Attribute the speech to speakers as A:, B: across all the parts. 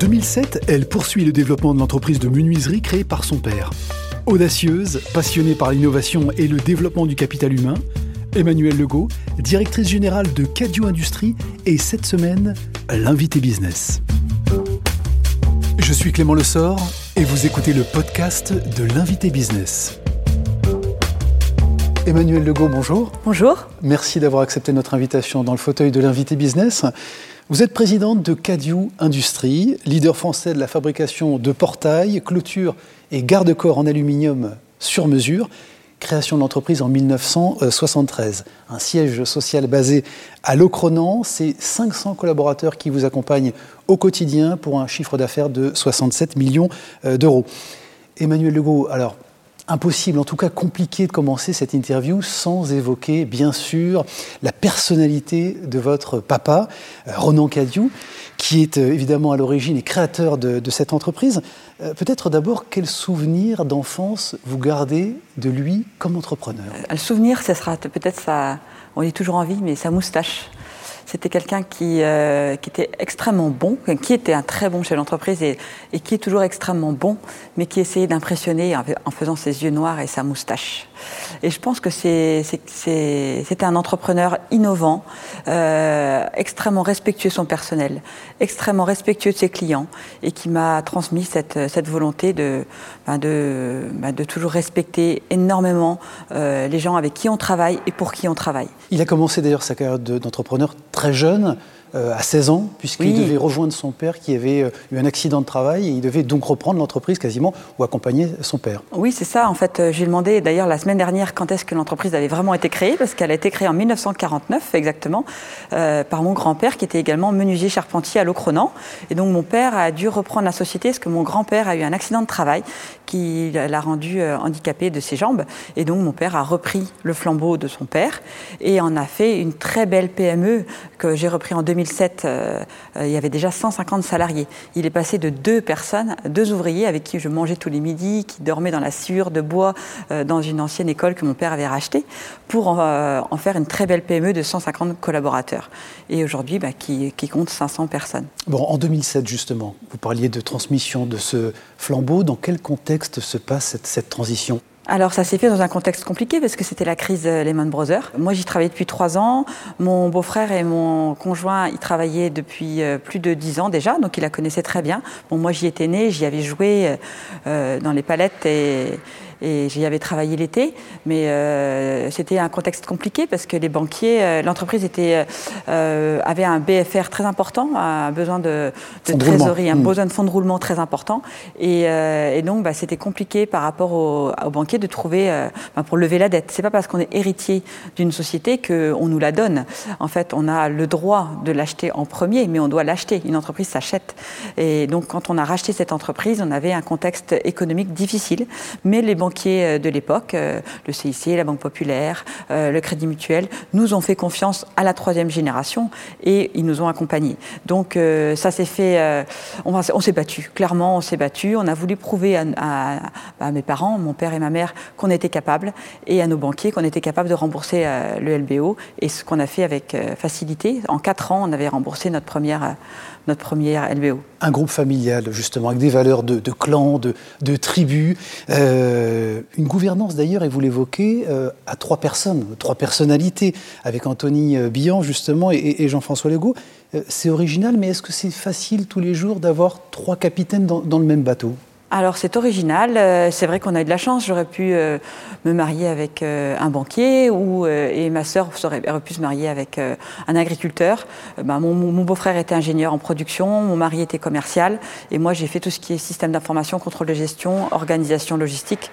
A: 2007, elle poursuit le développement de l'entreprise de menuiserie créée par son père. Audacieuse, passionnée par l'innovation et le développement du capital humain, Emmanuelle Legault, directrice générale de Cadio Industrie, et cette semaine, l'invité business. Je suis Clément Lessort et vous écoutez le podcast de l'invité business. Emmanuel Legault, bonjour.
B: Bonjour.
A: Merci d'avoir accepté notre invitation dans le fauteuil de l'invité business. Vous êtes présidente de Cadieu Industrie, leader français de la fabrication de portails, clôtures et garde-corps en aluminium sur mesure. Création de l'entreprise en 1973. Un siège social basé à Locronan. C'est 500 collaborateurs qui vous accompagnent au quotidien pour un chiffre d'affaires de 67 millions euh, d'euros. Emmanuel Legault, alors impossible, en tout cas compliqué de commencer cette interview sans évoquer, bien sûr, la personnalité de votre papa, euh, Ronan Cadieu, qui est euh, évidemment à l'origine et créateur de, cette entreprise. Euh, peut-être d'abord, quel souvenir d'enfance vous gardez de lui comme entrepreneur?
B: Le souvenir, ce sera peut-être ça, on est toujours en vie, mais sa moustache. C'était quelqu'un qui, euh, qui, était extrêmement bon, qui était un très bon chef d'entreprise et, qui est toujours extrêmement bon, mais qui essayait d'impressionner en, faisant ses yeux noirs et sa moustache. Et je pense que c'était un entrepreneur innovant, euh, extrêmement respectueux de son personnel, extrêmement respectueux de ses clients et qui m'a transmis cette, volonté de, ben de, ben de, toujours respecter énormément euh, les gens avec qui on travaille et pour qui on travaille.
A: Il a commencé d'ailleurs sa carrière d'entrepreneur très jeune. Euh, à 16 ans, puisqu'il devait rejoindre son père qui avait euh, eu un accident de travail et il devait donc reprendre l'entreprise quasiment ou accompagner son père.
B: Oui, c'est ça. En fait, euh, j'ai demandé d'ailleurs la semaine dernière quand est-ce que l'entreprise avait vraiment été créée, parce qu'elle a été créée en 1949 exactement par mon grand-père qui était également menuisier charpentier à Locronan. Et donc mon père a dû reprendre la société parce que mon grand-père a eu un accident de travail qui l'a rendu handicapé de ses jambes. Et donc mon père a repris le flambeau de son père et en a fait une très belle PME que j'ai repris en 2000 2007, euh, euh, il y avait déjà 150 salariés. Il est passé de deux personnes, deux ouvriers avec qui je mangeais tous les midis, qui dormaient dans la sciure de bois euh, dans une ancienne école que mon père avait rachetée, pour en, faire une très belle PME de 150 collaborateurs. Et aujourd'hui, bah, qui, compte 500 personnes.
A: Bon, en 2007, justement, vous parliez de transmission de ce flambeau. Dans quel contexte se passe cette transition?
B: Alors ça s'est fait dans un contexte compliqué parce que c'était la crise Lehman Brothers. Moi j'y travaillais depuis trois ans. Mon beau-frère et mon conjoint y travaillaient depuis euh, plus de dix ans déjà, donc ils la connaissaient très bien. Bon moi j'y étais née, j'y avais joué euh, dans les palettes et et j'y avais travaillé l'été, mais euh, c'était un contexte compliqué parce que les banquiers, euh, l'entreprise était, euh, avait un BFR très important, un besoin de, de trésorerie, un hmm. besoin de fonds de roulement très important, et, et donc bah, c'était compliqué par rapport aux, banquiers de trouver bah, pour lever la dette. C'est pas parce qu'on est héritier d'une société qu'on nous la donne. En fait, on a le droit de l'acheter en premier, mais on doit l'acheter. Une entreprise s'achète, et donc quand on a racheté cette entreprise, on avait un contexte économique difficile, mais les banquiers euh, de l'époque, euh, le CIC, la Banque Populaire, euh, le Crédit Mutuel, nous ont fait confiance à la troisième génération et ils nous ont accompagnés. Donc ça s'est fait, on, s'est battu, clairement on s'est battu, on a voulu prouver à, mes parents, mon père et ma mère, qu'on était capable et à nos banquiers qu'on était capable de rembourser le LBO et ce qu'on a fait avec facilité. En quatre ans, on avait remboursé notre première
A: Un groupe familial, justement, avec des valeurs de, clan, de, tribus. Euh, une gouvernance, d'ailleurs, et vous l'évoquez, euh, à trois personnes, trois personnalités, avec Anthony euh, Billan, justement, et, Jean-François Legault. c'est original, mais est-ce que c'est facile tous les jours d'avoir trois capitaines dans le même bateau?
B: Alors c'est original, euh, c'est vrai qu'on a eu de la chance, j'aurais pu euh, me marier avec euh, un banquier ou, et ma sœur aurait, pu se marier avec un agriculteur. Ben, mon, mon beau-frère était ingénieur en production, mon mari était commercial et moi j'ai fait tout ce qui est système d'information, contrôle de gestion, organisation logistique.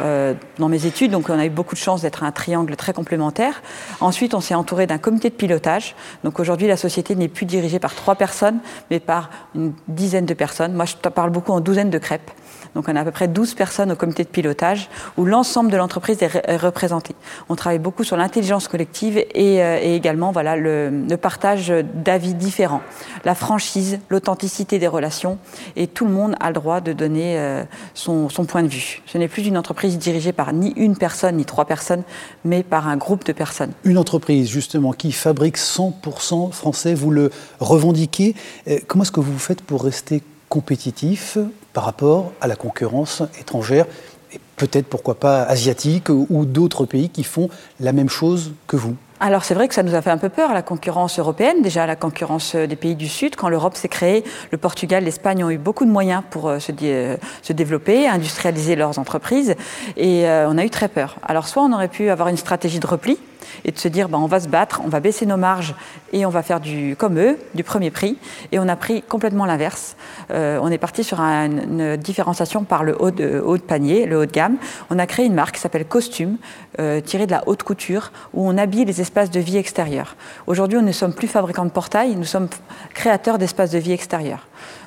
B: Euh, dans mes études, donc on a eu beaucoup de chance d'être un triangle très complémentaire. Ensuite, on s'est entouré d'un comité de pilotage. Donc aujourd'hui, la société n'est plus dirigée par trois personnes, mais par une dizaine de personnes. Moi, je parle beaucoup en douzaine de crêpes. Donc on a à peu près 12 personnes au comité de pilotage où l'ensemble de l'entreprise est, représenté. On travaille beaucoup sur l'intelligence collective et, euh, également voilà, le, partage d'avis différents, la franchise, l'authenticité des relations et tout le monde a le droit de donner euh, son, son point de vue. Ce n'est plus une entreprise dirigée par ni une personne ni trois personnes, mais par un groupe de personnes.
A: Une entreprise justement qui fabrique 100% français, vous le revendiquez. Euh, comment est-ce que vous faites pour rester compétitif? Par rapport à la concurrence étrangère et peut-être pourquoi pas asiatique ou d'autres pays qui font la même chose que vous
B: alors c'est vrai que ça nous a fait un peu peur, la concurrence européenne, déjà la concurrence des pays du Sud. Quand l'Europe s'est créée, le Portugal, l'Espagne ont eu beaucoup de moyens pour euh, se, euh, se développer, industrialiser leurs entreprises, et euh, on a eu très peur. Alors soit on aurait pu avoir une stratégie de repli, et de se dire ben, on va se battre, on va baisser nos marges et on va faire du comme eux, du premier prix. Et on a pris complètement l'inverse. Euh, on est parti sur une différenciation par le haut de, haut de, panier, le haut de gamme. On a créé une marque qui s'appelle Costume, euh, tirée de la haute couture, où on habille les espaces de vie extérieurs. Aujourd'hui, on ne sommes plus fabricants de portails, nous sommes créateurs d'espaces de vie extérieurs.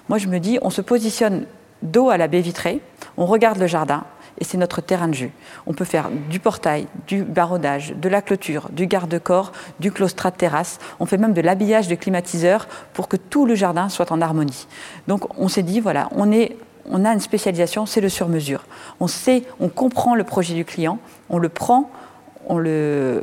B: Moi, je me dis, on se positionne dos à la baie vitrée, on regarde le jardin, et c'est notre terrain de jeu. On peut faire du portail, du barodage, de la clôture, du garde-corps, du claustrat de terrasse. On fait même de l'habillage de climatiseurs pour que tout le jardin soit en harmonie. Donc on s'est dit, voilà, on, est, on a une spécialisation, c'est le sur-mesure. On sait, on comprend le projet du client, on le prend, on,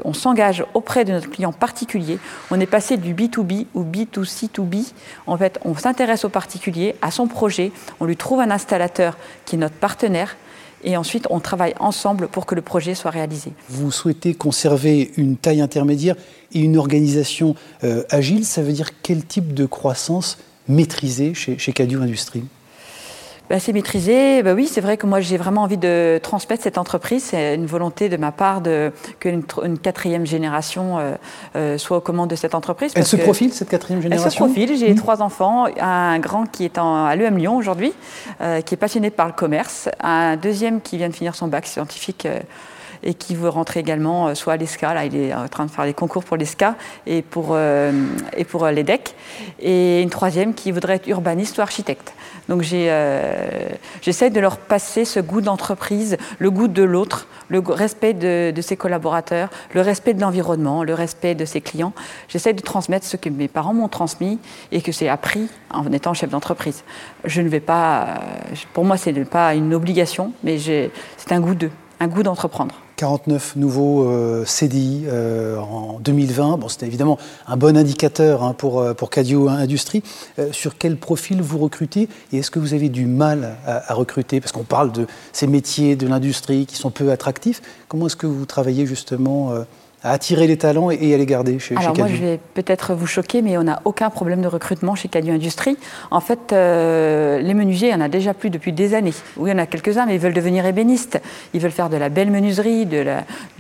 B: on s'engage auprès de notre client particulier. On est passé du B2B ou B2C2B. En fait, on s'intéresse au particulier, à son projet, on lui trouve un installateur qui est notre partenaire et ensuite on travaille ensemble pour que le projet soit réalisé.
A: Vous souhaitez conserver une taille intermédiaire et une organisation euh, agile, ça veut dire quel type de croissance maîtriser chez, chez Cadio Industries
B: bah, c'est maîtrisé. Bah oui, c'est vrai que moi j'ai vraiment envie de transmettre cette entreprise. C'est une volonté de ma part de qu'une une quatrième génération euh, euh, soit aux commandes de cette entreprise.
A: Elle se profile cette quatrième génération.
B: Elle se profile. J'ai mmh. trois enfants, un grand qui est en, à l'EM Lyon aujourd'hui, euh, qui est passionné par le commerce, un deuxième qui vient de finir son bac scientifique et qui veut rentrer également soit à l'ESCA, là il est en train de faire des concours pour l'ESCA et pour, et pour l'EDEC, et une troisième qui voudrait être urbaniste ou architecte. Donc euh, j'essaie de leur passer ce goût d'entreprise, le goût de l'autre, le respect de, ses collaborateurs, le respect de l'environnement, le respect de ses clients. J'essaie de transmettre ce que mes parents m'ont transmis et que j'ai appris en étant chef d'entreprise. Je ne vais pas, euh, pour moi, ce n'est pas une obligation, mais c'est un goût de, un goût d'entreprendre.
A: 49 nouveaux euh, CDI euh, en 2020. Bon, c'était évidemment un bon indicateur hein, pour, euh, pour Cadio Industrie. sur quel profil vous recrutez et est-ce que vous avez du mal à recruter? Parce qu'on parle de ces métiers de l'industrie qui sont peu attractifs. Comment est-ce que vous travaillez justement à attirer les talents et à les garder chez,
B: Alors moi, je vais peut-être vous choquer, mais on n'a aucun problème de recrutement chez Cadieu Industrie. En fait, euh, les menuisiers, il y en a déjà plus depuis des années. Oui, il y en a quelques-uns, mais ils veulent devenir ébénistes. Ils veulent faire de la belle menuiserie, de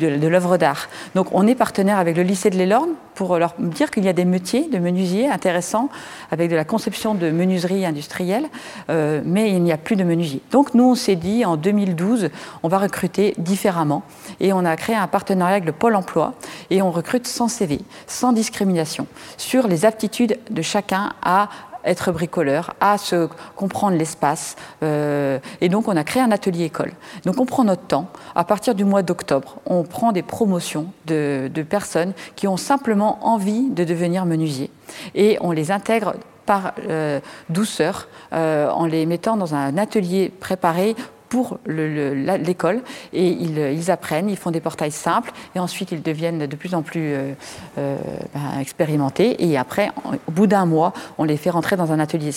B: l'œuvre de, d'art. Donc on est partenaire avec le lycée de l'Élorne pour leur dire qu'il y a des métiers de menuisiers intéressants avec de la conception de menuiserie industrielle, euh, mais il n'y a plus de menuisiers. Donc nous, on s'est dit en 2012, on va recruter différemment et on a créé un partenariat avec le Pôle emploi et on recrute sans CV, sans discrimination, sur les aptitudes de chacun à être bricoleur, à se comprendre l'espace. Euh, et donc, on a créé un atelier école. Donc, on prend notre temps. À partir du mois d'octobre, on prend des promotions de, personnes qui ont simplement envie de devenir menuisier. Et on les intègre par euh, douceur, euh, en les mettant dans un atelier préparé pour l'école et ils, apprennent, ils font des portails simples et ensuite ils deviennent de plus en plus euh, euh, ben, expérimentés et après, au bout d'un mois, on les fait rentrer dans un atelier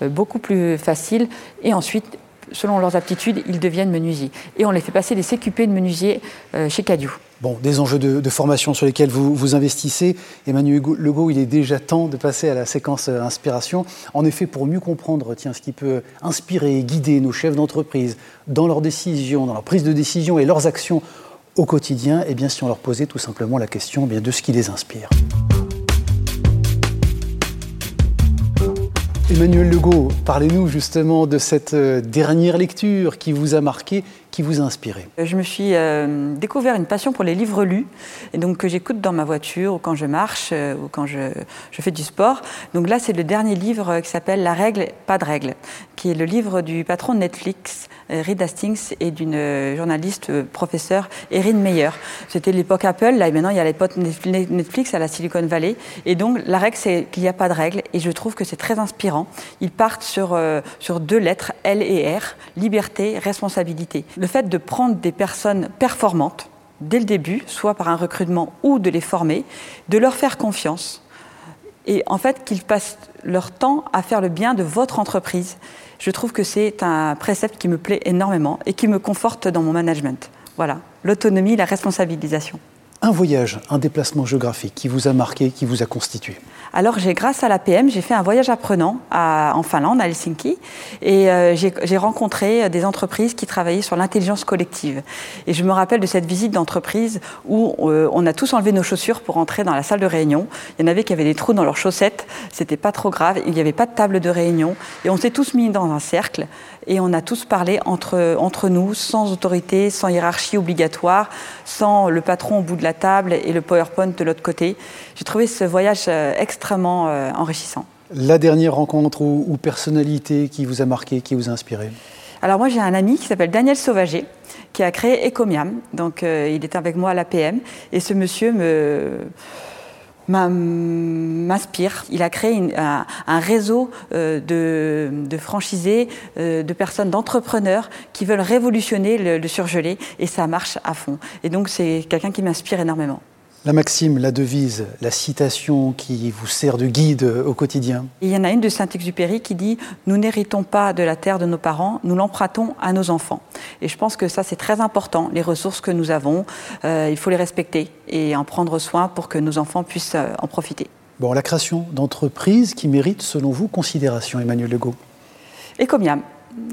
B: euh, beaucoup plus facile et ensuite selon leurs aptitudes, ils deviennent menuisiers. Et on les fait passer des CQP de menuisier chez Cadieux.
A: Bon, des enjeux de, formation sur lesquels vous, vous investissez. Emmanuel Legault, il est déjà temps de passer à la séquence euh, inspiration. En effet, pour mieux comprendre tiens, ce qui peut inspirer et guider nos chefs d'entreprise dans leurs décisions, dans leur prise de décision et leurs actions au quotidien, eh bien, si on leur posait tout simplement la question eh bien, de ce qui les inspire. Emmanuel Legault, parlez-nous justement de cette euh, dernière lecture qui vous a marqué qui vous a inspiré
B: Je me suis euh, découvert une passion pour les livres lus, et donc que j'écoute dans ma voiture ou quand je marche euh, ou quand je, fais du sport. Donc là, c'est le dernier livre qui s'appelle La règle, pas de règle, qui est le livre du patron de Netflix, euh, Reed Hastings, et d'une journaliste professeure, Erin Meyer. C'était l'époque Apple, là et maintenant il y a l'époque Netflix à la Silicon Valley. Et donc la règle, c'est qu'il n'y a pas de règle, et je trouve que c'est très inspirant. Ils partent sur, sur deux lettres, L et R, liberté, responsabilité fait de prendre des personnes performantes dès le début, soit par un recrutement ou de les former, de leur faire confiance et en fait qu'ils passent leur temps à faire le bien de votre entreprise. Je trouve que c'est un précepte qui me plaît énormément et qui me conforte dans mon management. Voilà, l'autonomie, la responsabilisation.
A: Un voyage, un déplacement géographique qui vous a marqué, qui vous a constitué
B: alors, j'ai, grâce à l'APM, j'ai fait un voyage apprenant en Finlande, à Helsinki, et euh, j'ai, rencontré des entreprises qui travaillaient sur l'intelligence collective. Et je me rappelle de cette visite d'entreprise où euh, on a tous enlevé nos chaussures pour entrer dans la salle de réunion. Il y en avait qui avaient des trous dans leurs chaussettes, c'était pas trop grave, il n'y avait pas de table de réunion, et on s'est tous mis dans un cercle, et on a tous parlé entre, entre nous, sans autorité, sans hiérarchie obligatoire, sans le patron au bout de la table et le PowerPoint de l'autre côté. J'ai trouvé ce voyage euh, extrêmement euh, enrichissant.
A: La dernière rencontre ou, personnalité qui vous a marqué, qui vous a inspiré
B: alors moi j'ai un ami qui s'appelle Daniel Sauvager qui a créé Ecomiam. Donc euh, il était avec moi à l'APM et ce monsieur me m'inspire. Il a créé un, réseau de, franchisés, de personnes, d'entrepreneurs qui veulent révolutionner le, le surgelé et ça marche à fond. Et donc c'est quelqu'un qui m'inspire énormément.
A: La maxime, la devise, la citation qui vous sert de guide au quotidien
B: Il y en a une de Saint-Exupéry qui dit Nous n'héritons pas de la terre de nos parents, nous l'empruntons à nos enfants. Et je pense que ça, c'est très important. Les ressources que nous avons, euh, il faut les respecter et en prendre soin pour que nos enfants puissent euh, en profiter.
A: Bon, la création d'entreprises qui méritent, selon vous, considération, Emmanuel Legault
B: Ecomiam,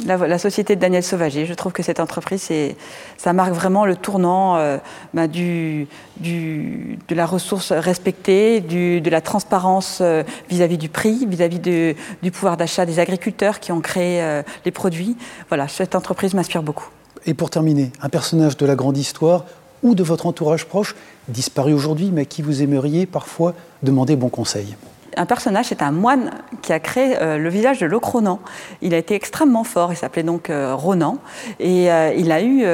B: la, société de Daniel Sauvager. Je trouve que cette entreprise, ça marque vraiment le tournant euh, bah, de la ressource respectée, de la transparence euh, vis-à-vis du prix, vis-à-vis du pouvoir d'achat des agriculteurs qui ont créé euh, les produits. Voilà, cette entreprise m'inspire beaucoup.
A: Et pour terminer, un personnage de la grande histoire ou de votre entourage proche, disparu aujourd'hui, mais à qui vous aimeriez parfois demander bon conseil?
B: Un personnage, c'est un moine qui a créé euh, le village de Locronan. Il a été extrêmement fort, il s'appelait donc euh, Ronan, et euh, il a eu,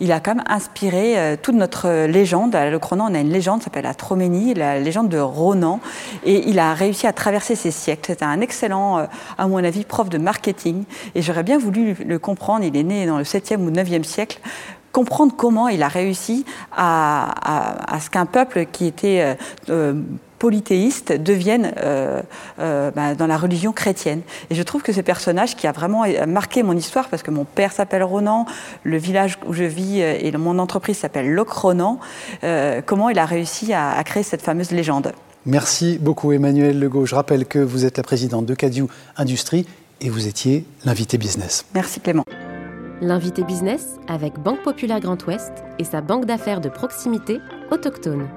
B: il a quand même inspiré toute notre légende. À Locronan, on a une légende s'appelle la Troménie, la légende de Ronan, et il a réussi à traverser ces siècles. C'était un excellent, à mon avis, prof de marketing, et j'aurais bien voulu le comprendre. Il est né dans le 7e ou 9e siècle comprendre comment il a réussi à, ce qu'un peuple qui était polythéistes deviennent euh, euh, bah, dans la religion chrétienne. Et je trouve que ce personnage qui a vraiment marqué mon histoire, parce que mon père s'appelle Ronan, le village où je vis euh, et mon entreprise s'appelle Loc Ronan, comment il a réussi à, créer cette fameuse légende.
A: Merci beaucoup Emmanuel Legault. Je rappelle que vous êtes la présidente de Cadieu Industrie et vous étiez l'invité business.
B: Merci Clément.
C: L'invité business avec Banque Populaire Grand Ouest et sa banque d'affaires de proximité autochtone.